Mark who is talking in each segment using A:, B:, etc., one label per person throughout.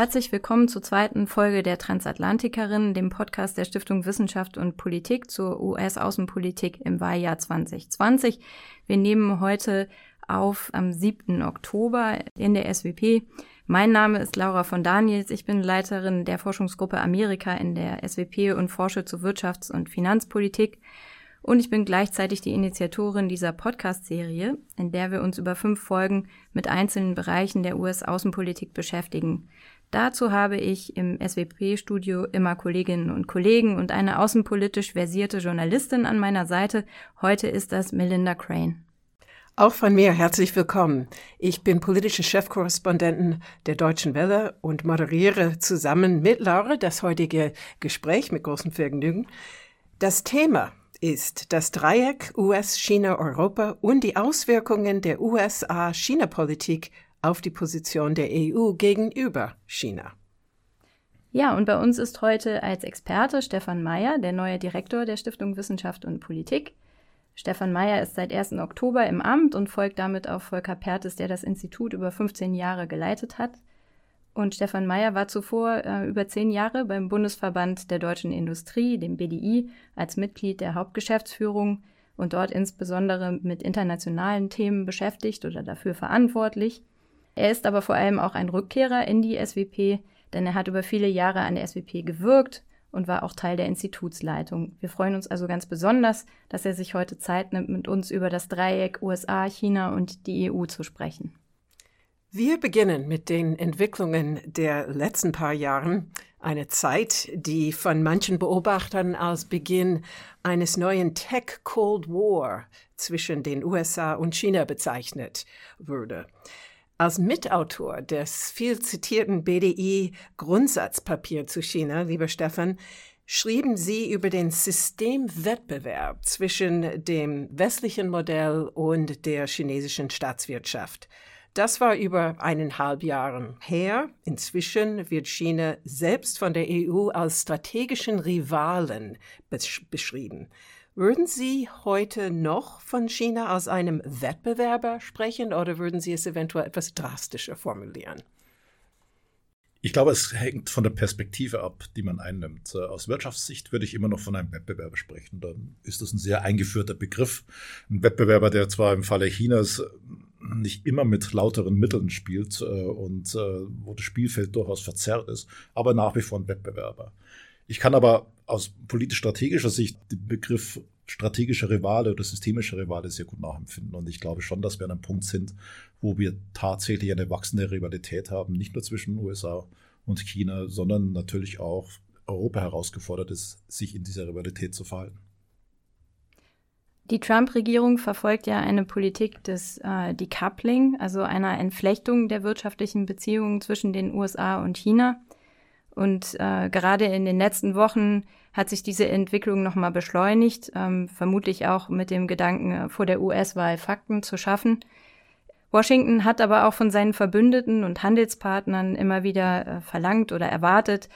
A: herzlich willkommen zur zweiten Folge der Transatlantikerin, dem Podcast der Stiftung Wissenschaft und Politik zur US-Außenpolitik im Wahljahr 2020. Wir nehmen heute auf am 7. Oktober in der SWP. Mein Name ist Laura von Daniels. Ich bin Leiterin der Forschungsgruppe Amerika in der SWP und forsche zu Wirtschafts- und Finanzpolitik. Und ich bin gleichzeitig die Initiatorin dieser Podcast-Serie, in der wir uns über fünf Folgen mit einzelnen Bereichen der US-Außenpolitik beschäftigen. Dazu habe ich im SWP-Studio immer Kolleginnen und Kollegen und eine außenpolitisch versierte Journalistin an meiner Seite. Heute ist das Melinda Crane.
B: Auch von mir herzlich willkommen. Ich bin politische Chefkorrespondentin der Deutschen Welle und moderiere zusammen mit Laura das heutige Gespräch mit großem Vergnügen. Das Thema ist das Dreieck US-China-Europa und die Auswirkungen der USA-China-Politik auf die Position der EU gegenüber China.
A: Ja, und bei uns ist heute als Experte Stefan Mayer, der neue Direktor der Stiftung Wissenschaft und Politik. Stefan Mayer ist seit 1. Oktober im Amt und folgt damit auf Volker Pertes, der das Institut über 15 Jahre geleitet hat. Und Stefan Mayer war zuvor äh, über zehn Jahre beim Bundesverband der deutschen Industrie, dem BDI, als Mitglied der Hauptgeschäftsführung und dort insbesondere mit internationalen Themen beschäftigt oder dafür verantwortlich. Er ist aber vor allem auch ein Rückkehrer in die SWP, denn er hat über viele Jahre an der SWP gewirkt und war auch Teil der Institutsleitung. Wir freuen uns also ganz besonders, dass er sich heute Zeit nimmt, mit uns über das Dreieck USA, China und die EU zu sprechen.
B: Wir beginnen mit den Entwicklungen der letzten paar Jahren, eine Zeit, die von manchen Beobachtern als Beginn eines neuen Tech Cold War zwischen den USA und China bezeichnet würde. Als Mitautor des viel zitierten BDI Grundsatzpapier zu China, lieber Stefan, schrieben Sie über den Systemwettbewerb zwischen dem westlichen Modell und der chinesischen Staatswirtschaft. Das war über eineinhalb Jahren her. Inzwischen wird China selbst von der EU als strategischen Rivalen besch beschrieben. Würden Sie heute noch von China als einem Wettbewerber sprechen oder würden Sie es eventuell etwas drastischer formulieren?
C: Ich glaube, es hängt von der Perspektive ab, die man einnimmt. Äh, aus Wirtschaftssicht würde ich immer noch von einem Wettbewerber sprechen. Dann ist das ein sehr eingeführter Begriff. Ein Wettbewerber, der zwar im Falle Chinas nicht immer mit lauteren Mitteln spielt äh, und äh, wo das Spielfeld durchaus verzerrt ist, aber nach wie vor ein Wettbewerber. Ich kann aber aus politisch-strategischer Sicht den Begriff strategischer Rivale oder systemischer Rivale sehr gut nachempfinden. Und ich glaube schon, dass wir an einem Punkt sind, wo wir tatsächlich eine wachsende Rivalität haben, nicht nur zwischen USA und China, sondern natürlich auch Europa herausgefordert ist, sich in dieser Rivalität zu verhalten.
A: Die Trump-Regierung verfolgt ja eine Politik des äh, Decoupling, also einer Entflechtung der wirtschaftlichen Beziehungen zwischen den USA und China. Und äh, gerade in den letzten Wochen hat sich diese Entwicklung nochmal beschleunigt, ähm, vermutlich auch mit dem Gedanken, äh, vor der US-Wahl Fakten zu schaffen. Washington hat aber auch von seinen Verbündeten und Handelspartnern immer wieder äh, verlangt oder erwartet,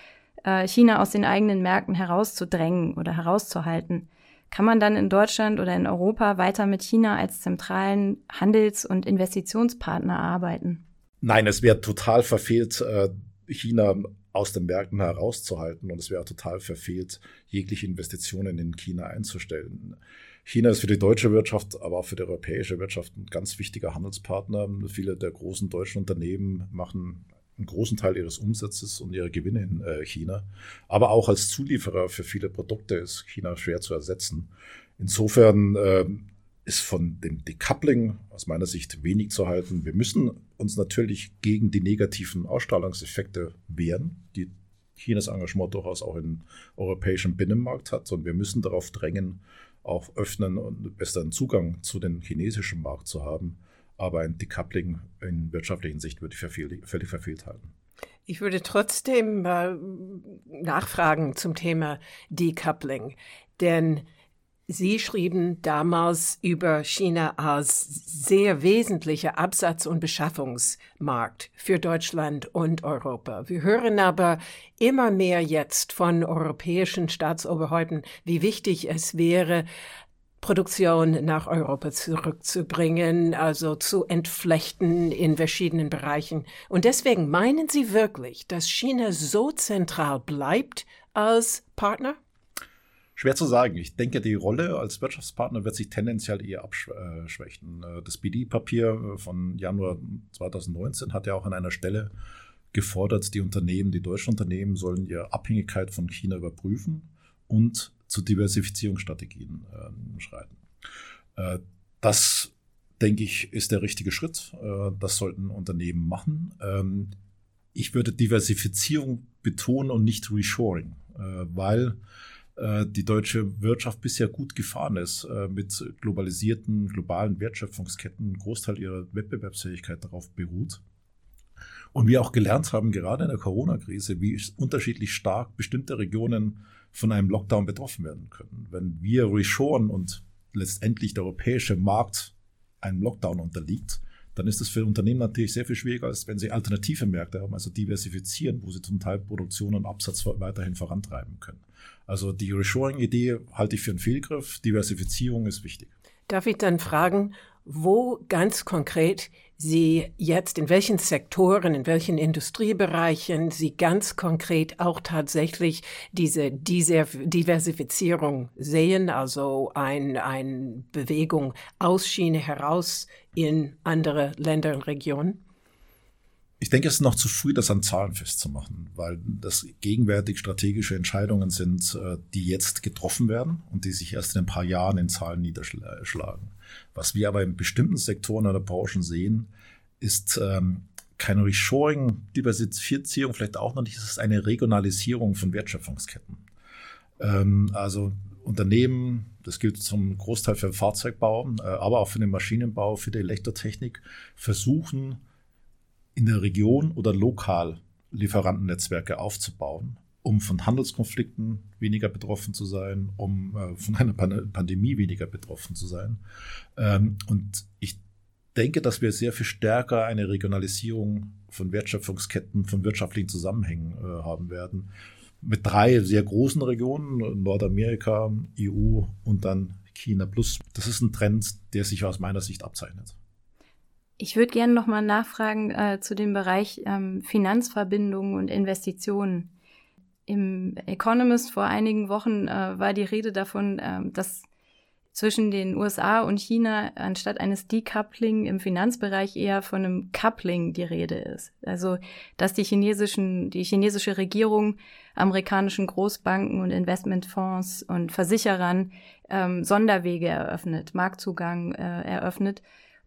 A: äh, China aus den eigenen Märkten herauszudrängen oder herauszuhalten. Kann man dann in Deutschland oder in Europa weiter mit China als zentralen Handels- und Investitionspartner arbeiten?
C: Nein, es wäre total verfehlt, äh, China aus den Märkten herauszuhalten und es wäre total verfehlt, jegliche Investitionen in China einzustellen. China ist für die deutsche Wirtschaft, aber auch für die europäische Wirtschaft ein ganz wichtiger Handelspartner. Viele der großen deutschen Unternehmen machen einen großen Teil ihres Umsatzes und ihrer Gewinne in äh, China. Aber auch als Zulieferer für viele Produkte ist China schwer zu ersetzen. Insofern äh, ist von dem Decoupling aus meiner Sicht wenig zu halten. Wir müssen uns natürlich gegen die negativen Ausstrahlungseffekte wehren, die Chinas Engagement durchaus auch im europäischen Binnenmarkt hat. Und wir müssen darauf drängen, auch öffnen und besseren Zugang zu den chinesischen Markt zu haben. Aber ein Decoupling in wirtschaftlicher Sicht würde ich für völlig verfehlt halten.
B: Ich würde trotzdem äh, nachfragen zum Thema Decoupling, denn Sie schrieben damals über China als sehr wesentlicher Absatz- und Beschaffungsmarkt für Deutschland und Europa. Wir hören aber immer mehr jetzt von europäischen Staatsoberhäupten, wie wichtig es wäre, Produktion nach Europa zurückzubringen, also zu entflechten in verschiedenen Bereichen. Und deswegen meinen Sie wirklich, dass China so zentral bleibt als Partner?
C: Schwer zu sagen. Ich denke, die Rolle als Wirtschaftspartner wird sich tendenziell eher abschwächen. Das BD-Papier von Januar 2019 hat ja auch an einer Stelle gefordert, die Unternehmen, die deutschen Unternehmen sollen ihre Abhängigkeit von China überprüfen und zu Diversifizierungsstrategien äh, schreiten. Äh, das, denke ich, ist der richtige Schritt. Äh, das sollten Unternehmen machen. Ähm, ich würde Diversifizierung betonen und nicht Reshoring, äh, weil äh, die deutsche Wirtschaft bisher gut gefahren ist äh, mit globalisierten, globalen Wertschöpfungsketten. Ein Großteil ihrer Wettbewerbsfähigkeit darauf beruht. Und wir auch gelernt haben, gerade in der Corona-Krise, wie unterschiedlich stark bestimmte Regionen von einem Lockdown betroffen werden können. Wenn wir reshoren und letztendlich der europäische Markt einem Lockdown unterliegt, dann ist es für Unternehmen natürlich sehr viel schwieriger, als wenn sie alternative Märkte haben, also diversifizieren, wo sie zum Teil Produktion und Absatz weiterhin vorantreiben können. Also die Reshoring-Idee halte ich für einen Fehlgriff. Diversifizierung ist wichtig.
B: Darf ich dann fragen, wo ganz konkret Sie jetzt in welchen Sektoren, in welchen Industriebereichen Sie ganz konkret auch tatsächlich diese, diese Diversifizierung sehen, also eine ein Bewegung aus China heraus in andere Länder und Regionen?
C: Ich denke, es ist noch zu früh, das an Zahlen festzumachen, weil das gegenwärtig strategische Entscheidungen sind, äh, die jetzt getroffen werden und die sich erst in ein paar Jahren in Zahlen niederschlagen. Was wir aber in bestimmten Sektoren oder Branchen sehen, ist ähm, keine Reshoring, Diversifizierung vielleicht auch noch nicht, es ist eine Regionalisierung von Wertschöpfungsketten. Ähm, also Unternehmen, das gilt zum Großteil für den Fahrzeugbau, äh, aber auch für den Maschinenbau, für die Elektrotechnik, versuchen in der Region oder lokal Lieferantennetzwerke aufzubauen, um von Handelskonflikten weniger betroffen zu sein, um äh, von einer Pan Pandemie weniger betroffen zu sein. Ähm, und ich denke, dass wir sehr viel stärker eine Regionalisierung von Wertschöpfungsketten, von wirtschaftlichen Zusammenhängen äh, haben werden. Mit drei sehr großen Regionen, Nordamerika, EU und dann China Plus. Das ist ein Trend, der sich aus meiner Sicht abzeichnet.
A: Ich würde gerne nochmal nachfragen äh, zu dem Bereich ähm, Finanzverbindungen und Investitionen. Im Economist vor einigen Wochen äh, war die Rede davon, äh, dass zwischen den USA und China anstatt eines Decoupling im Finanzbereich eher von einem Coupling die Rede ist. Also, dass die chinesischen, die chinesische Regierung amerikanischen Großbanken und Investmentfonds und Versicherern ähm, Sonderwege eröffnet, Marktzugang äh, eröffnet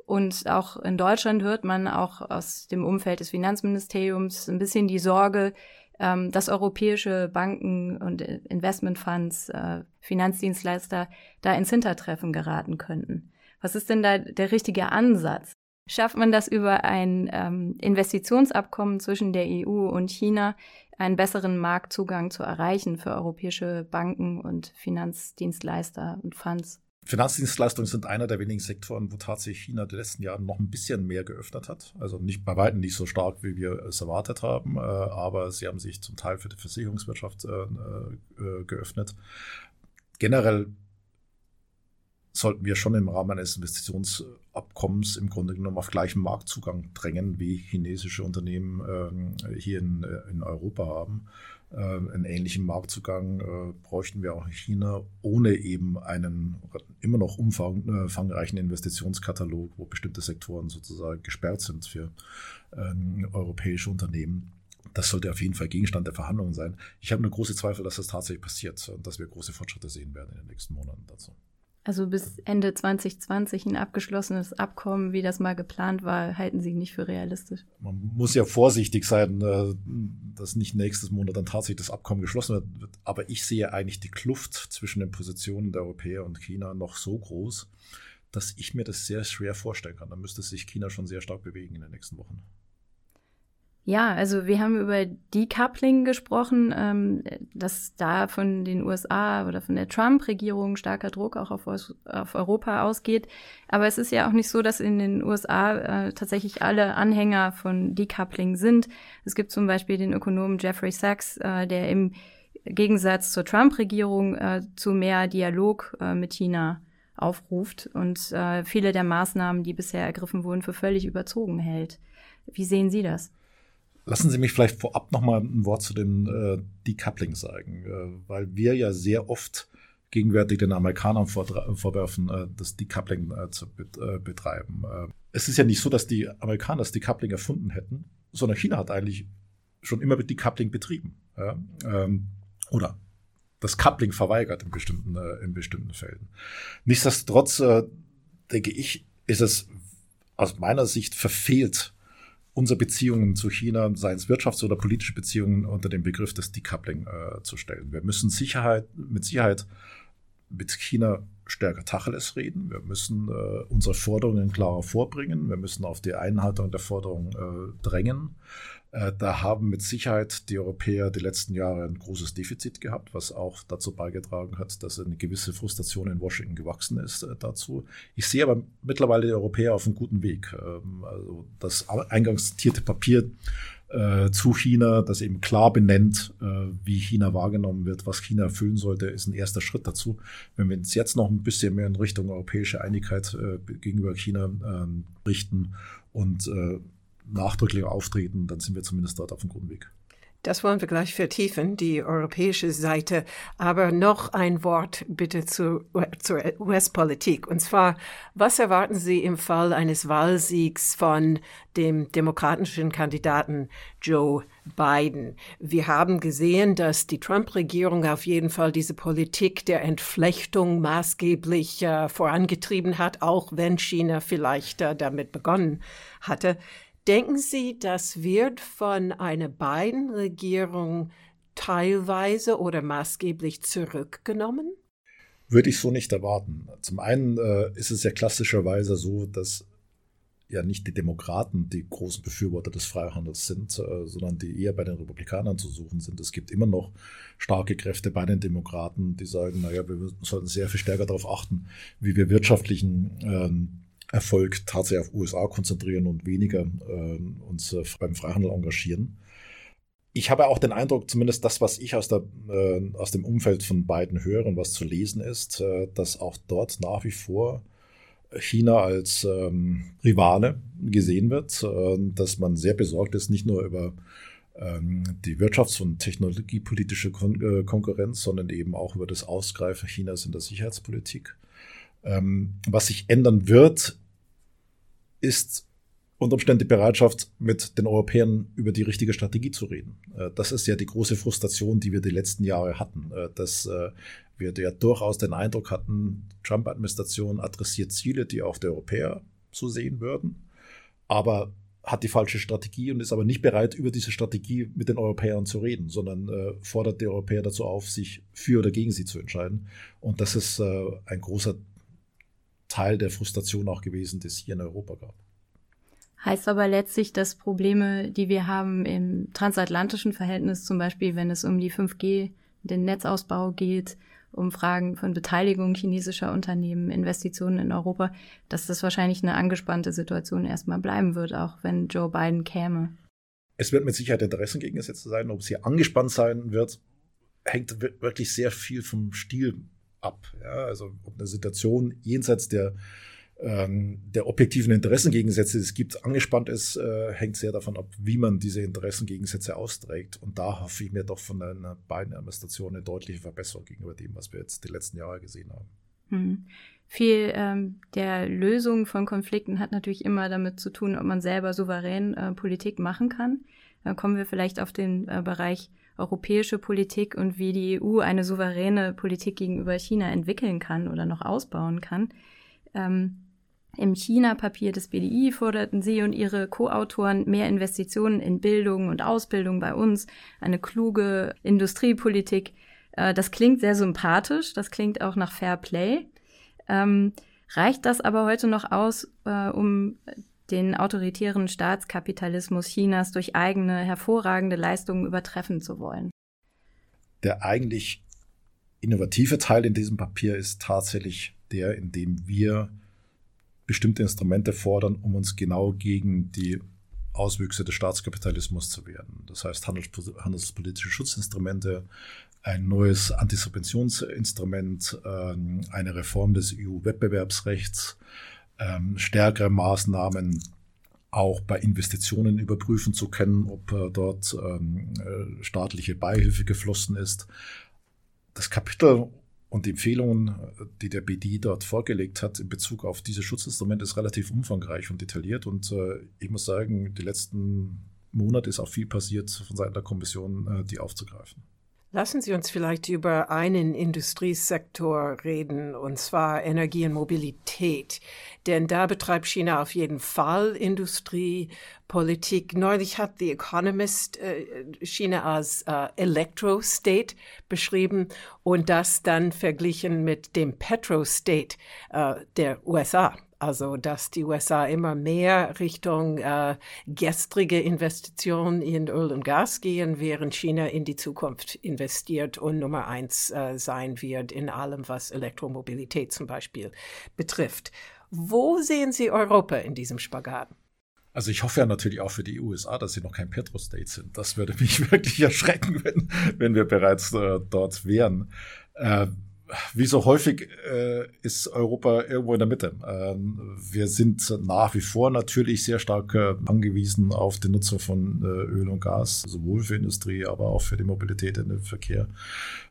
A: und auch in Deutschland hört man auch aus dem Umfeld des Finanzministeriums ein bisschen die Sorge, ähm, dass europäische Banken und Investmentfonds, äh, Finanzdienstleister da ins Hintertreffen geraten könnten. Was ist denn da der richtige Ansatz? Schafft man das über ein ähm, Investitionsabkommen zwischen der EU und China, einen besseren Marktzugang zu erreichen für europäische Banken und Finanzdienstleister und Funds?
C: Finanzdienstleistungen sind einer der wenigen Sektoren, wo tatsächlich China in den letzten Jahren noch ein bisschen mehr geöffnet hat. Also nicht bei weitem nicht so stark, wie wir es erwartet haben, äh, aber sie haben sich zum Teil für die Versicherungswirtschaft äh, äh, geöffnet. Generell sollten wir schon im Rahmen eines Investitionsabkommens im Grunde genommen auf gleichen Marktzugang drängen, wie chinesische Unternehmen ähm, hier in, in Europa haben. Äh, einen ähnlichen Marktzugang äh, bräuchten wir auch in China, ohne eben einen immer noch umfangreichen Investitionskatalog, wo bestimmte Sektoren sozusagen gesperrt sind für ähm, europäische Unternehmen. Das sollte auf jeden Fall Gegenstand der Verhandlungen sein. Ich habe eine große Zweifel, dass das tatsächlich passiert und dass wir große Fortschritte sehen werden in den nächsten Monaten dazu.
A: Also bis Ende 2020 ein abgeschlossenes Abkommen, wie das mal geplant war, halten Sie nicht für realistisch.
C: Man muss ja vorsichtig sein, äh, dass nicht nächstes Monat dann tatsächlich das Abkommen geschlossen wird. Aber ich sehe eigentlich die Kluft zwischen den Positionen der Europäer und China noch so groß, dass ich mir das sehr schwer vorstellen kann. Da müsste sich China schon sehr stark bewegen in den nächsten Wochen.
A: Ja, also wir haben über Decoupling gesprochen, ähm, dass da von den USA oder von der Trump-Regierung starker Druck auch auf, auf, Europa ausgeht. Aber es ist ja auch nicht so, dass in den USA äh, tatsächlich alle Anhänger von Decoupling sind. Es gibt zum Beispiel den Ökonomen Jeffrey Sachs, äh, der im Gegensatz zur Trump-Regierung äh, zu mehr Dialog äh, mit China aufruft und äh, viele der Maßnahmen, die bisher ergriffen wurden, für völlig überzogen hält. Wie sehen Sie das?
C: Lassen Sie mich vielleicht vorab noch mal ein Wort zu dem äh, Decoupling sagen, äh, weil wir ja sehr oft gegenwärtig den Amerikanern vorwerfen, äh, das Decoupling äh, zu äh, betreiben. Äh, es ist ja nicht so, dass die Amerikaner das Decoupling erfunden hätten, sondern China hat eigentlich schon immer Decoupling betrieben. Ja? Ähm, oder das Coupling verweigert in bestimmten, äh, in bestimmten Fällen. Nichtsdestotrotz, äh, denke ich, ist es aus meiner Sicht verfehlt, unsere Beziehungen zu China, seien es Wirtschafts- oder politische Beziehungen, unter den Begriff des Decoupling äh, zu stellen. Wir müssen Sicherheit, mit Sicherheit mit China stärker Tacheles reden. Wir müssen äh, unsere Forderungen klarer vorbringen. Wir müssen auf die Einhaltung der Forderungen äh, drängen. Äh, da haben mit Sicherheit die Europäer die letzten Jahre ein großes Defizit gehabt, was auch dazu beigetragen hat, dass eine gewisse Frustration in Washington gewachsen ist äh, dazu. Ich sehe aber mittlerweile die Europäer auf einem guten Weg. Ähm, also das eingangs zitierte Papier äh, zu China, das eben klar benennt, wie China wahrgenommen wird, was China erfüllen sollte, ist ein erster Schritt dazu. Wenn wir uns jetzt noch ein bisschen mehr in Richtung europäische Einigkeit gegenüber China ähm, richten und nachdrücklicher auftreten, dann sind wir zumindest dort auf einem guten Weg.
B: Das wollen wir gleich vertiefen, die europäische Seite. Aber noch ein Wort bitte zu, zur US-Politik. Und zwar, was erwarten Sie im Fall eines Wahlsiegs von dem demokratischen Kandidaten Joe Biden? Wir haben gesehen, dass die Trump-Regierung auf jeden Fall diese Politik der Entflechtung maßgeblich äh, vorangetrieben hat, auch wenn China vielleicht äh, damit begonnen hatte. Denken Sie, das wird von einer beiden Regierung teilweise oder maßgeblich zurückgenommen?
C: Würde ich so nicht erwarten. Zum einen äh, ist es ja klassischerweise so, dass ja nicht die Demokraten die großen Befürworter des Freihandels sind, äh, sondern die eher bei den Republikanern zu suchen sind. Es gibt immer noch starke Kräfte bei den Demokraten, die sagen, naja, wir sollten sehr viel stärker darauf achten, wie wir wirtschaftlichen ähm, Erfolg tatsächlich auf USA konzentrieren und weniger äh, uns äh, beim Freihandel engagieren. Ich habe auch den Eindruck, zumindest das, was ich aus, der, äh, aus dem Umfeld von beiden höre und was zu lesen ist, äh, dass auch dort nach wie vor China als ähm, Rivale gesehen wird, äh, dass man sehr besorgt ist, nicht nur über ähm, die wirtschafts- und technologiepolitische Kon äh, Konkurrenz, sondern eben auch über das Ausgreifen Chinas in der Sicherheitspolitik. Ähm, was sich ändern wird, ist unter Umständen die Bereitschaft, mit den Europäern über die richtige Strategie zu reden. Äh, das ist ja die große Frustration, die wir die letzten Jahre hatten, äh, dass äh, wir ja durchaus den Eindruck hatten, Trump-Administration adressiert Ziele, die auch die Europäer so sehen würden, aber hat die falsche Strategie und ist aber nicht bereit, über diese Strategie mit den Europäern zu reden, sondern fordert die Europäer dazu auf, sich für oder gegen sie zu entscheiden. Und das ist ein großer Teil der Frustration auch gewesen, die es hier in Europa gab.
A: Heißt aber letztlich, dass Probleme, die wir haben im transatlantischen Verhältnis, zum Beispiel wenn es um die 5G, den Netzausbau geht, um Fragen von Beteiligung chinesischer Unternehmen, Investitionen in Europa, dass das wahrscheinlich eine angespannte Situation erstmal bleiben wird, auch wenn Joe Biden käme.
C: Es wird mit Sicherheit Interessengegensätze sein. Ob es hier angespannt sein wird, hängt wirklich sehr viel vom Stil ab. Ja, also ob eine Situation jenseits der, ähm, der objektiven Interessengegensätze, die es gibt, angespannt ist, äh, hängt sehr davon ab, wie man diese Interessengegensätze austrägt. Und da hoffe ich mir doch von einer beiden Administration eine deutliche Verbesserung gegenüber dem, was wir jetzt die letzten Jahre gesehen haben.
A: Hm. Viel ähm, der Lösung von Konflikten hat natürlich immer damit zu tun, ob man selber souverän äh, Politik machen kann. Dann kommen wir vielleicht auf den äh, Bereich europäische Politik und wie die EU eine souveräne Politik gegenüber China entwickeln kann oder noch ausbauen kann. Ähm, Im China-Papier des BDI forderten Sie und Ihre Co-Autoren mehr Investitionen in Bildung und Ausbildung bei uns, eine kluge Industriepolitik. Äh, das klingt sehr sympathisch, das klingt auch nach Fair Play. Ähm, reicht das aber heute noch aus, äh, um den autoritären Staatskapitalismus Chinas durch eigene hervorragende Leistungen übertreffen zu wollen.
C: Der eigentlich innovative Teil in diesem Papier ist tatsächlich der, in dem wir bestimmte Instrumente fordern, um uns genau gegen die Auswüchse des Staatskapitalismus zu wehren. Das heißt handelspolitische Schutzinstrumente, ein neues Antisubventionsinstrument, ähm, eine Reform des EU-Wettbewerbsrechts, ähm, stärkere Maßnahmen auch bei Investitionen überprüfen zu können, ob äh, dort ähm, äh, staatliche Beihilfe geflossen ist. Das Kapitel und die Empfehlungen, die der BD dort vorgelegt hat in Bezug auf diese Schutzinstrumente, ist relativ umfangreich und detailliert. Und äh, ich muss sagen, die letzten Monate ist auch viel passiert von Seiten der Kommission, die aufzugreifen.
B: Lassen Sie uns vielleicht über einen Industriesektor reden, und zwar Energie und Mobilität. Denn da betreibt China auf jeden Fall Industriepolitik. Neulich hat The Economist äh, China als äh, Electro-State beschrieben und das dann verglichen mit dem Petro-State äh, der USA. Also, dass die USA immer mehr Richtung äh, gestrige Investitionen in Öl und Gas gehen, während China in die Zukunft investiert und Nummer eins äh, sein wird in allem, was Elektromobilität zum Beispiel betrifft. Wo sehen Sie Europa in diesem Spagat?
C: Also ich hoffe ja natürlich auch für die USA, dass sie noch kein Petrostate sind. Das würde mich wirklich erschrecken, wenn, wenn wir bereits äh, dort wären. Äh, wie so häufig äh, ist Europa irgendwo in der Mitte. Ähm, wir sind nach wie vor natürlich sehr stark äh, angewiesen auf die Nutzung von äh, Öl und Gas, sowohl für Industrie, aber auch für die Mobilität in den Verkehr,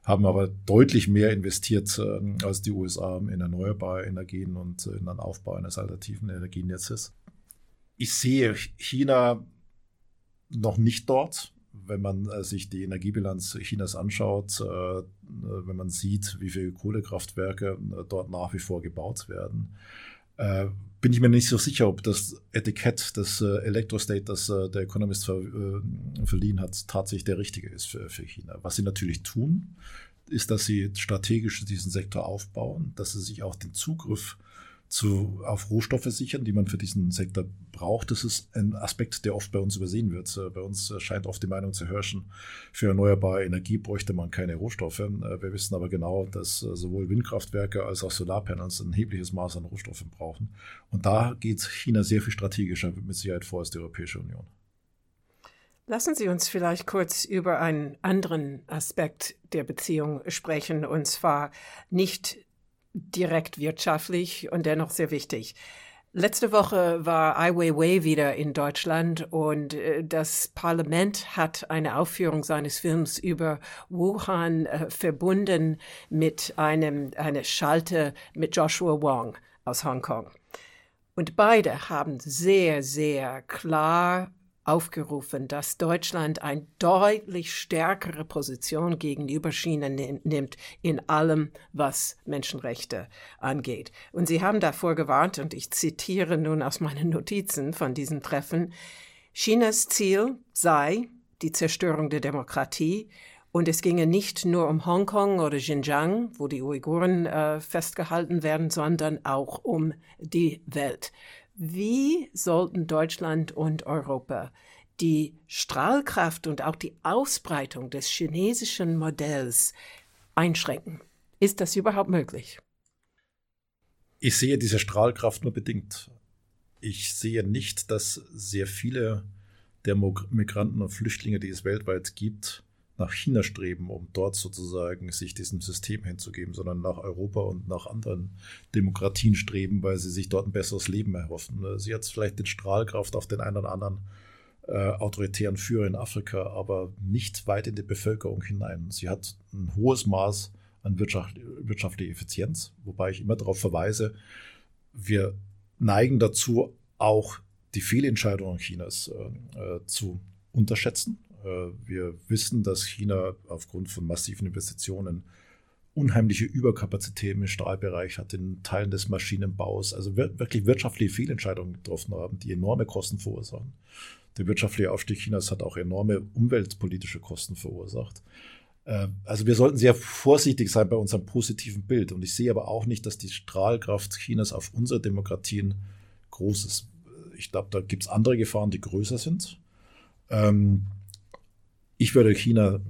C: haben aber deutlich mehr investiert äh, als die USA in erneuerbare Energien und in den Aufbau eines alternativen Energienetzes. Ich sehe China noch nicht dort wenn man äh, sich die Energiebilanz Chinas anschaut, äh, wenn man sieht, wie viele Kohlekraftwerke äh, dort nach wie vor gebaut werden, bin ich mir nicht so sicher, ob das Etikett des Elektrostate, das der Economist verliehen hat, tatsächlich der richtige ist für China. Was sie natürlich tun, ist, dass sie strategisch diesen Sektor aufbauen, dass sie sich auch den Zugriff zu, auf Rohstoffe sichern, die man für diesen Sektor braucht. Das ist ein Aspekt, der oft bei uns übersehen wird. Äh, bei uns äh, scheint oft die Meinung zu herrschen, für erneuerbare Energie bräuchte man keine Rohstoffe. Äh, wir wissen aber genau, dass sowohl Windkraftwerke als auch Solarpanels ein erhebliches Maß an Rohstoffen brauchen. Und da geht China sehr viel strategischer mit Sicherheit vor als die Europäische Union.
B: Lassen Sie uns vielleicht kurz über einen anderen Aspekt der Beziehung sprechen, und zwar nicht direkt wirtschaftlich und dennoch sehr wichtig. Letzte Woche war Ai Weiwei wieder in Deutschland und äh, das Parlament hat eine Aufführung seines Films über Wuhan äh, verbunden mit einem eine Schalte mit Joshua Wong aus Hongkong. Und beide haben sehr, sehr klar aufgerufen, dass Deutschland eine deutlich stärkere Position gegenüber China nimmt in allem, was Menschenrechte angeht. Und Sie haben davor gewarnt, und ich zitiere nun aus meinen Notizen von diesem Treffen, Chinas Ziel sei die Zerstörung der Demokratie und es ginge nicht nur um Hongkong oder Xinjiang, wo die Uiguren äh, festgehalten werden, sondern auch um die Welt. Wie sollten Deutschland und Europa die Strahlkraft und auch die Ausbreitung des chinesischen Modells einschränken? Ist das überhaupt möglich?
C: Ich sehe diese Strahlkraft nur bedingt. Ich sehe nicht, dass sehr viele der Migranten und Flüchtlinge, die es weltweit gibt, nach China streben, um dort sozusagen sich diesem System hinzugeben, sondern nach Europa und nach anderen Demokratien streben, weil sie sich dort ein besseres Leben erhoffen. Sie hat vielleicht den Strahlkraft auf den einen oder anderen äh, autoritären Führer in Afrika, aber nicht weit in die Bevölkerung hinein. Sie hat ein hohes Maß an Wirtschaft, wirtschaftlicher Effizienz, wobei ich immer darauf verweise, wir neigen dazu, auch die Fehlentscheidungen Chinas äh, äh zu unterschätzen. Äh, wir wissen, dass China aufgrund von massiven Investitionen unheimliche Überkapazitäten im Stahlbereich hat, in Teilen des Maschinenbaus, also wirklich wirtschaftliche Fehlentscheidungen getroffen haben, die enorme Kosten verursachen. Der wirtschaftliche Aufstieg Chinas hat auch enorme umweltpolitische Kosten verursacht. Äh, also wir sollten sehr vorsichtig sein bei unserem positiven Bild. Und ich sehe aber auch nicht, dass die Strahlkraft Chinas auf unsere Demokratien groß ist. Ich glaube, da gibt es andere Gefahren, die größer sind. Ähm, ich würde China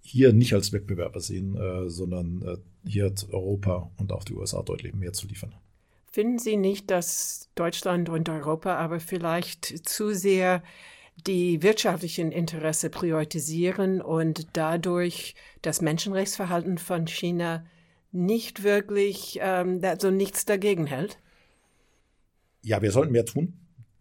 C: hier nicht als Wettbewerber sehen, äh, sondern äh, hier hat Europa und auch die USA deutlich mehr zu liefern.
B: Finden Sie nicht, dass Deutschland und Europa aber vielleicht zu sehr die wirtschaftlichen Interesse priorisieren und dadurch das Menschenrechtsverhalten von China nicht wirklich, ähm, also nichts dagegen hält?
C: Ja, wir sollten mehr tun,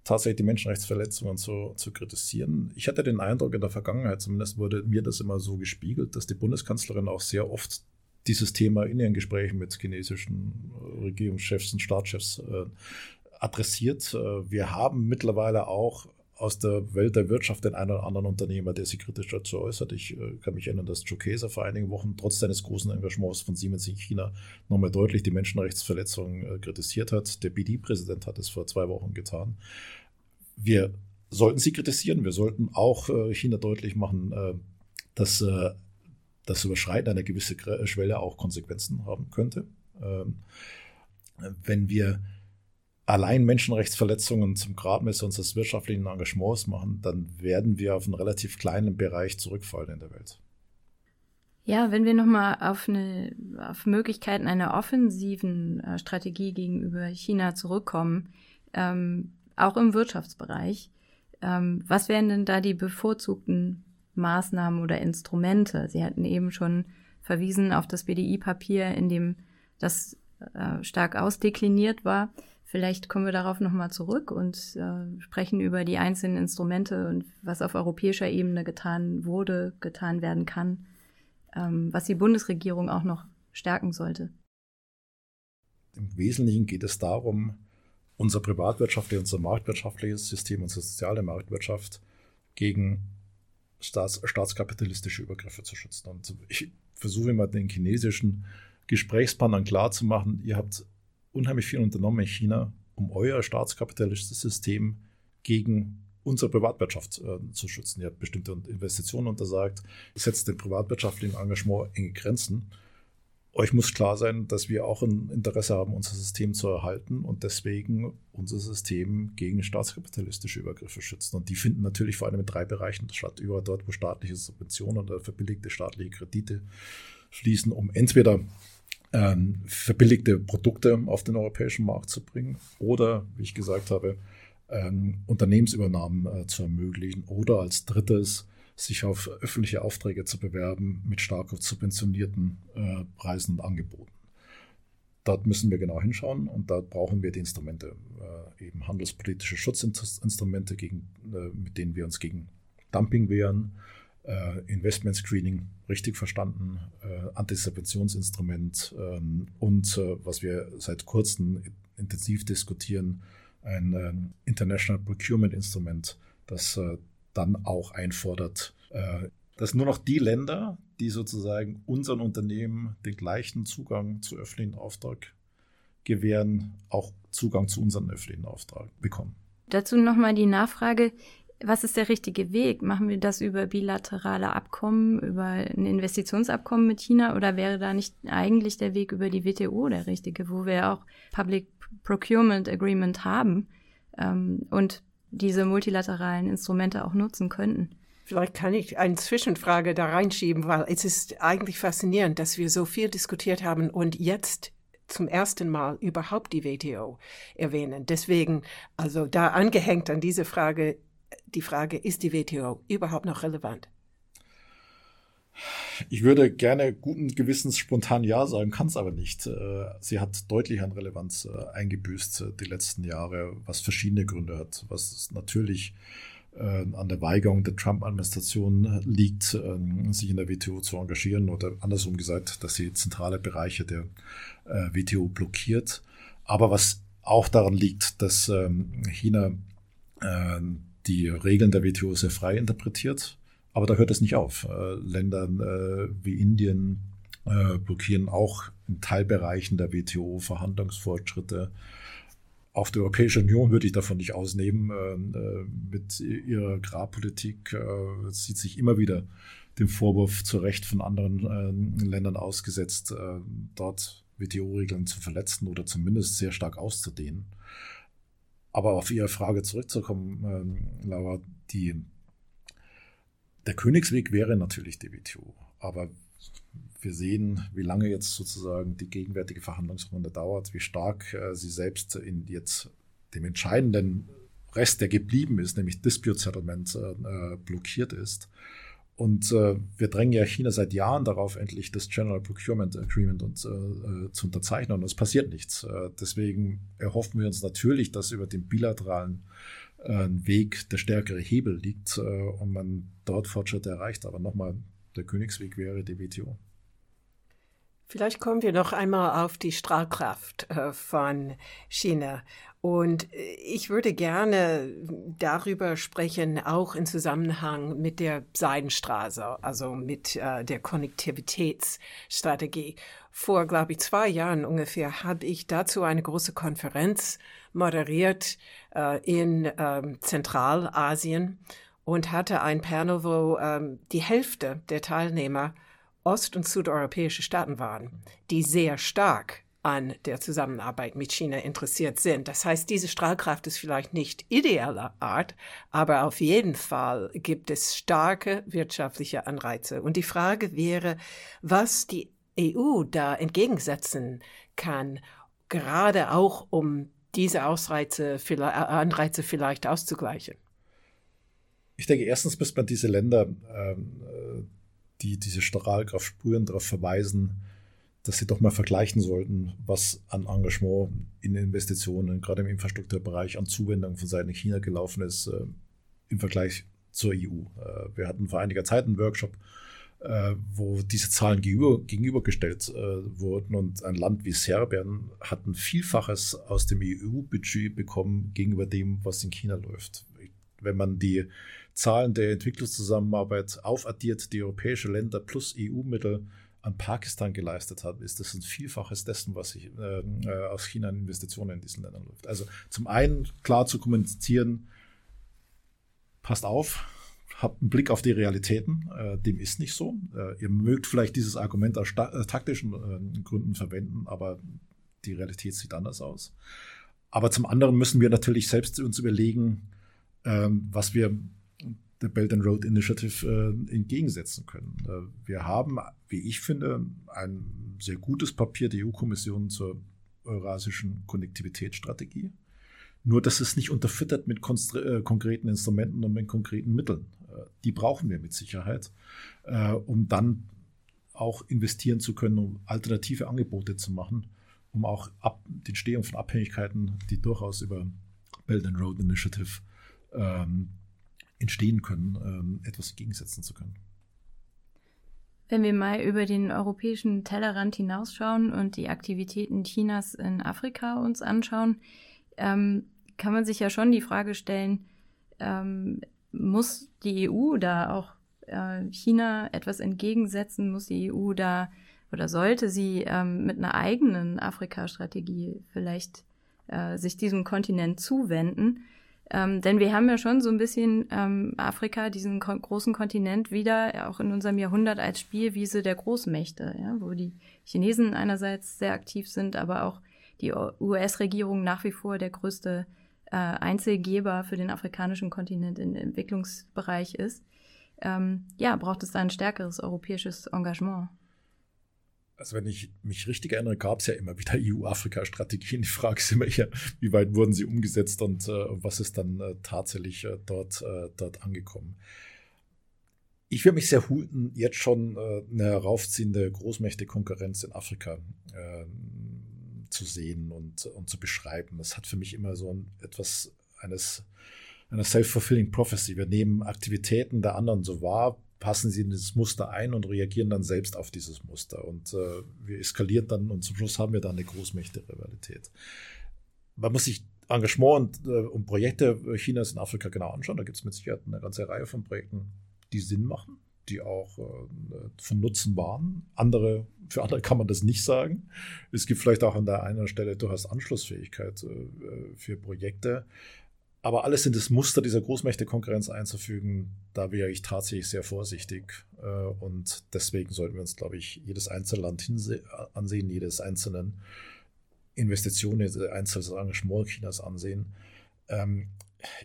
C: tatsächlich die Menschenrechtsverletzungen zu, zu kritisieren. Ich hatte den Eindruck, in der Vergangenheit zumindest wurde mir das immer so gespiegelt, dass die Bundeskanzlerin auch sehr oft dieses Thema in ihren Gesprächen mit chinesischen Regierungschefs und Staatschefs äh, adressiert. Äh, wir haben mittlerweile auch aus der Welt der Wirtschaft den einen oder anderen Unternehmer, der sich kritisch dazu äußert. Ich äh, kann mich erinnern, dass Keser vor einigen Wochen trotz seines großen Engagements von Siemens in China nochmal deutlich die Menschenrechtsverletzungen äh, kritisiert hat. Der BD-Präsident hat es vor zwei Wochen getan. Wir sollten sie kritisieren. Wir sollten auch äh, China deutlich machen, dass das Überschreiten einer gewissen Schwelle auch Konsequenzen haben könnte. Ähm, wenn wir allein Menschenrechtsverletzungen zum Gradmesser unseres wirtschaftlichen Engagements machen, dann werden wir auf einen relativ kleinen Bereich zurückfallen in der Welt.
A: Ja, wenn wir nochmal auf, auf Möglichkeiten einer offensiven äh, Strategie gegenüber China zurückkommen, ähm, auch im Wirtschaftsbereich, ähm, was wären denn da die bevorzugten Maßnahmen oder Instrumente? Sie hatten eben schon verwiesen auf das BDI-Papier, in dem das äh, stark ausdekliniert war. Vielleicht kommen wir darauf nochmal zurück und äh, sprechen über die einzelnen Instrumente und was auf europäischer Ebene getan wurde, getan werden kann, ähm, was die Bundesregierung auch noch stärken sollte.
C: Im Wesentlichen geht es darum, unser privatwirtschaftliches, unser marktwirtschaftliches System, unsere soziale Marktwirtschaft gegen staats, staatskapitalistische Übergriffe zu schützen. Und ich versuche immer den chinesischen Gesprächspartnern klarzumachen, ihr habt unheimlich viel unternommen in China, um euer staatskapitalistisches System gegen unsere Privatwirtschaft äh, zu schützen. Ihr habt bestimmte Investitionen untersagt, setzt dem privatwirtschaftlichen Engagement enge Grenzen. Euch muss klar sein, dass wir auch ein Interesse haben, unser System zu erhalten und deswegen unser System gegen staatskapitalistische Übergriffe schützen. Und die finden natürlich vor allem in drei Bereichen statt. Überall dort, wo staatliche Subventionen oder verbilligte staatliche Kredite fließen, um entweder ähm, verbilligte Produkte auf den europäischen Markt zu bringen oder, wie ich gesagt habe, ähm, Unternehmensübernahmen äh, zu ermöglichen oder als drittes sich auf öffentliche Aufträge zu bewerben mit stark subventionierten äh, Preisen und Angeboten. Dort müssen wir genau hinschauen und da brauchen wir die Instrumente, äh, eben handelspolitische Schutzinstrumente, gegen, äh, mit denen wir uns gegen Dumping wehren, äh, Investment Screening richtig verstanden, äh, Antisubventionsinstrument ähm, und äh, was wir seit kurzem intensiv diskutieren, ein äh, International Procurement Instrument, das äh, dann auch einfordert, äh, dass nur noch die Länder, die sozusagen unseren Unternehmen den gleichen Zugang zu öffentlichen Auftrag gewähren, auch Zugang zu unserem öffentlichen Auftrag bekommen.
A: Dazu nochmal die Nachfrage, was ist der richtige Weg? Machen wir das über bilaterale Abkommen, über ein Investitionsabkommen mit China oder wäre da nicht eigentlich der Weg über die WTO der richtige, wo wir auch Public Procurement Agreement haben ähm, und diese multilateralen Instrumente auch nutzen könnten?
B: Vielleicht kann ich eine Zwischenfrage da reinschieben, weil es ist eigentlich faszinierend, dass wir so viel diskutiert haben und jetzt zum ersten Mal überhaupt die WTO erwähnen. Deswegen, also da angehängt an diese Frage, die Frage, ist die WTO überhaupt noch relevant?
C: Ich würde gerne guten Gewissens spontan Ja sagen, kann es aber nicht. Äh, sie hat deutlich an Relevanz äh, eingebüßt äh, die letzten Jahre, was verschiedene Gründe hat, was natürlich an der Weigerung der Trump-Administration liegt, ähm, sich in der WTO zu engagieren oder andersrum gesagt, dass sie zentrale Bereiche der WTO blockiert. Aber was auch daran liegt, dass ähm, China die Regeln der WTO sehr frei interpretiert. Aber da hört es nicht auf. Äh, Länder äh, wie Indien äh, blockieren auch in Teilbereichen der WTO Verhandlungsfortschritte. Auch die Europäische Union würde ich davon nicht ausnehmen. Mit ihrer Agrarpolitik sieht sich immer wieder dem Vorwurf zu Recht von anderen Ländern ausgesetzt, dort WTO-Regeln zu verletzen oder zumindest sehr stark auszudehnen. Aber auf Ihre Frage zurückzukommen, ähm, Laura, die, der Königsweg wäre natürlich die WTO. Aber wir sehen, wie lange jetzt sozusagen die gegenwärtige Verhandlungsrunde dauert, wie stark äh, sie selbst in jetzt dem entscheidenden Rest, der geblieben ist, nämlich Dispute Settlement, äh, blockiert ist. Und äh, wir drängen ja China seit Jahren darauf, endlich das General Procurement Agreement und, äh, äh, zu unterzeichnen. Und es passiert nichts. Äh, deswegen erhoffen wir uns natürlich, dass über den bilateralen äh, Weg der stärkere Hebel liegt äh, und man dort Fortschritte erreicht. Aber nochmal, der Königsweg wäre die WTO.
B: Vielleicht kommen wir noch einmal auf die Strahlkraft äh, von China. Und äh, ich würde gerne darüber sprechen, auch in Zusammenhang mit der Seidenstraße, also mit äh, der Konnektivitätsstrategie. Vor, glaube ich, zwei Jahren ungefähr habe ich dazu eine große Konferenz moderiert in äh, Zentralasien und hatte ein Panel, wo äh, die Hälfte der Teilnehmer ost- und südeuropäische Staaten waren, die sehr stark an der Zusammenarbeit mit China interessiert sind. Das heißt, diese Strahlkraft ist vielleicht nicht idealer Art, aber auf jeden Fall gibt es starke wirtschaftliche Anreize. Und die Frage wäre, was die EU da entgegensetzen kann, gerade auch um diese Ausreize, Anreize vielleicht auszugleichen.
C: Ich denke, erstens muss man diese Länder ähm, die diese Strahlkraft spüren, darauf verweisen, dass sie doch mal vergleichen sollten, was an Engagement in Investitionen, gerade im Infrastrukturbereich, an Zuwendung von Seiten China gelaufen ist äh, im Vergleich zur EU. Äh, wir hatten vor einiger Zeit einen Workshop, äh, wo diese Zahlen gegenüber, gegenübergestellt äh, wurden und ein Land wie Serbien hat ein Vielfaches aus dem EU-Budget bekommen gegenüber dem, was in China läuft. Wenn man die Zahlen der Entwicklungszusammenarbeit aufaddiert, die europäische Länder plus EU-Mittel an Pakistan geleistet hat, ist das ein Vielfaches dessen, was sich äh, äh, aus China an Investitionen in diesen Ländern läuft. Also zum einen klar zu kommunizieren, passt auf, habt einen Blick auf die Realitäten, äh, dem ist nicht so. Äh, ihr mögt vielleicht dieses Argument aus äh, taktischen äh, Gründen verwenden, aber die Realität sieht anders aus. Aber zum anderen müssen wir natürlich selbst uns überlegen, ähm, was wir der Belt and Road Initiative äh, entgegensetzen können. Äh, wir haben, wie ich finde, ein sehr gutes Papier der EU-Kommission zur eurasischen Konnektivitätsstrategie. Nur, dass es nicht unterfüttert mit äh, konkreten Instrumenten und mit konkreten Mitteln. Äh, die brauchen wir mit Sicherheit, äh, um dann auch investieren zu können, um alternative Angebote zu machen, um auch ab, die Entstehung von Abhängigkeiten, die durchaus über Belt and Road Initiative ähm, entstehen können, ähm, etwas entgegensetzen zu können.
A: Wenn wir mal über den europäischen Tellerrand hinausschauen und die Aktivitäten Chinas in Afrika uns anschauen, ähm, kann man sich ja schon die Frage stellen, ähm, muss die EU da auch äh, China etwas entgegensetzen? Muss die EU da oder sollte sie ähm, mit einer eigenen Afrika-Strategie vielleicht äh, sich diesem Kontinent zuwenden? Ähm, denn wir haben ja schon so ein bisschen ähm, Afrika, diesen ko großen Kontinent, wieder auch in unserem Jahrhundert als Spielwiese der Großmächte, ja, wo die Chinesen einerseits sehr aktiv sind, aber auch die US-Regierung nach wie vor der größte äh, Einzelgeber für den afrikanischen Kontinent im Entwicklungsbereich ist. Ähm, ja, braucht es da ein stärkeres europäisches Engagement
C: also wenn ich mich richtig erinnere, gab es ja immer wieder EU-Afrika-Strategien. Die Frage ist immer eher, wie weit wurden sie umgesetzt und äh, was ist dann äh, tatsächlich äh, dort, äh, dort angekommen. Ich würde mich sehr huten, jetzt schon äh, eine heraufziehende Großmächte-Konkurrenz in Afrika ähm, zu sehen und, und zu beschreiben. Das hat für mich immer so ein, etwas eines einer self-fulfilling prophecy. Wir nehmen Aktivitäten der anderen so wahr, passen sie in dieses Muster ein und reagieren dann selbst auf dieses Muster. Und äh, wir eskalieren dann und zum Schluss haben wir dann eine Großmächte-Rivalität. Man muss sich Engagement und, äh, und Projekte Chinas in Afrika genau anschauen. Da gibt es mit Sicherheit eine ganze Reihe von Projekten, die Sinn machen, die auch äh, von Nutzen waren. Andere, für andere kann man das nicht sagen. Es gibt vielleicht auch an der einen Stelle durchaus Anschlussfähigkeit äh, für Projekte. Aber alles in das Muster dieser Großmächte-Konkurrenz einzufügen, da wäre ich tatsächlich sehr vorsichtig. Äh, und deswegen sollten wir uns, glaube ich, jedes einzelne Land ansehen, jedes einzelnen Investitionen, jedes einzelne Engagement Chinas ansehen. Ähm,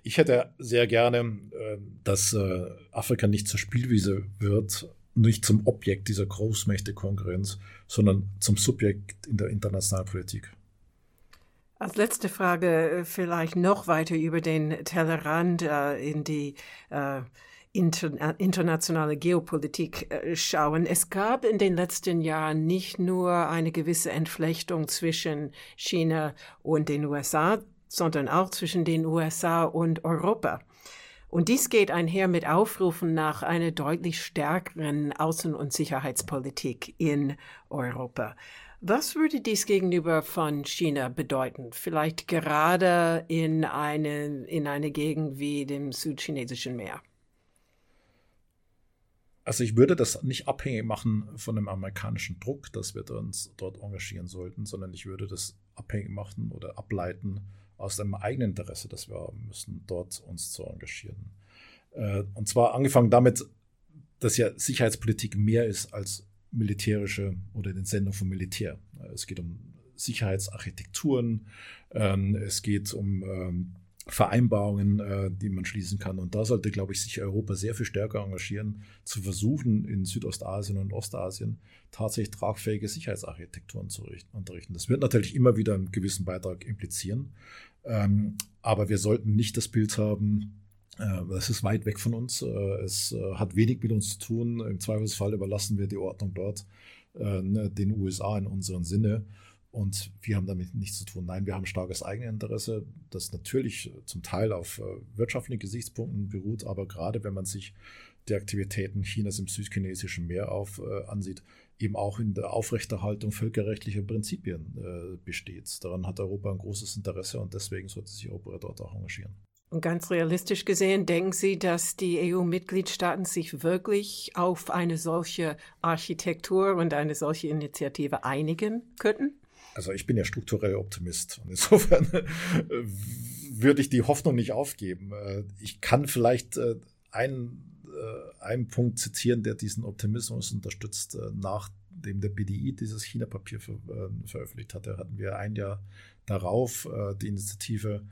C: ich hätte sehr gerne, äh, dass äh, Afrika nicht zur Spielwiese wird, nicht zum Objekt dieser Großmächte-Konkurrenz, sondern zum Subjekt in der internationalen Politik.
B: Als letzte Frage äh, vielleicht noch weiter über den Tellerrand äh, in die äh, inter, internationale Geopolitik äh, schauen. Es gab in den letzten Jahren nicht nur eine gewisse Entflechtung zwischen China und den USA, sondern auch zwischen den USA und Europa. Und dies geht einher mit Aufrufen nach einer deutlich stärkeren Außen- und Sicherheitspolitik in Europa. Was würde dies gegenüber von China bedeuten? Vielleicht gerade in eine, in eine Gegend wie dem südchinesischen Meer?
C: Also ich würde das nicht abhängig machen von dem amerikanischen Druck, dass wir uns dort engagieren sollten, sondern ich würde das abhängig machen oder ableiten aus einem eigenen Interesse, das wir haben müssen, dort uns zu engagieren. Äh, und zwar angefangen damit, dass ja Sicherheitspolitik mehr ist als militärische oder den Sendung von Militär. Es geht um Sicherheitsarchitekturen, ähm, es geht um ähm, Vereinbarungen, äh, die man schließen kann. Und da sollte, glaube ich, sich Europa sehr viel stärker engagieren, zu versuchen, in Südostasien und Ostasien tatsächlich tragfähige Sicherheitsarchitekturen zu unterrichten. Das wird natürlich immer wieder einen gewissen Beitrag implizieren. Ähm, aber wir sollten nicht das Bild haben, es ist weit weg von uns. Äh, es äh, hat wenig mit uns zu tun. Im Zweifelsfall überlassen wir die Ordnung dort äh, ne, den USA in unserem Sinne. Und wir haben damit nichts zu tun. Nein, wir haben starkes Eigeninteresse, das natürlich zum Teil auf wirtschaftlichen Gesichtspunkten beruht, aber gerade wenn man sich die Aktivitäten Chinas im südchinesischen Meer auf, äh, ansieht, eben auch in der Aufrechterhaltung völkerrechtlicher Prinzipien äh, besteht. Daran hat Europa ein großes Interesse und deswegen sollte sich Europa dort auch engagieren.
B: Und ganz realistisch gesehen, denken Sie, dass die EU-Mitgliedstaaten sich wirklich auf eine solche Architektur und eine solche Initiative einigen könnten?
C: Also ich bin ja strukturell Optimist und insofern äh, würde ich die Hoffnung nicht aufgeben. Äh, ich kann vielleicht äh, einen, einen Punkt zitieren, der diesen Optimismus unterstützt. Nachdem der BDI dieses China-Papier veröffentlicht hatte, hatten wir ein Jahr darauf die Initiative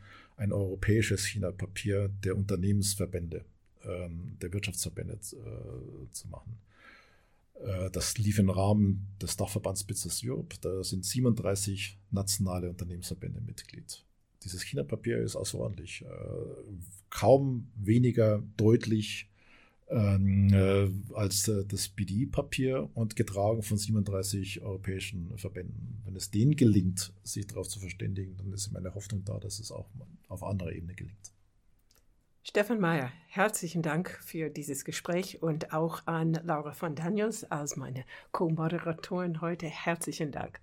C: ein europäisches China-Papier der Unternehmensverbände, ähm, der Wirtschaftsverbände äh, zu machen. Äh, das lief im Rahmen des Dachverbands Business Europe. Da sind 37 nationale Unternehmensverbände Mitglied. Dieses China-Papier ist außerordentlich. Äh, kaum weniger deutlich als äh, das BDI-Papier und getragen von 37 europäischen Verbänden. Wenn es denen gelingt, sich darauf zu verständigen, dann ist meine Hoffnung da, dass es auch auf anderer Ebene gelingt.
B: Stefan Mayer, herzlichen Dank für dieses Gespräch und auch an Laura von Daniels als meine Co-Moderatorin heute. Herzlichen Dank.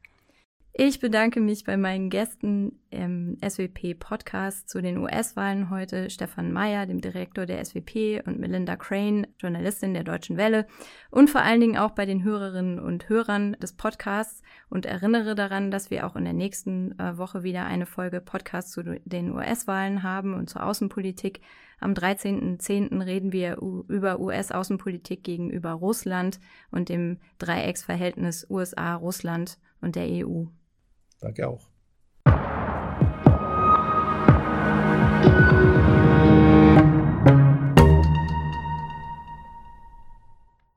A: Ich bedanke mich bei meinen Gästen im SWP-Podcast zu den US-Wahlen heute, Stefan Mayer, dem Direktor der SWP, und Melinda Crane, Journalistin der Deutschen Welle, und vor allen Dingen auch bei den Hörerinnen und Hörern des Podcasts und erinnere daran, dass wir auch in der nächsten äh, Woche wieder eine Folge Podcast zu den US-Wahlen haben und zur Außenpolitik. Am 13.10. reden wir über US-Außenpolitik gegenüber Russland und dem Dreiecksverhältnis USA, Russland und der EU.
C: Danke auch.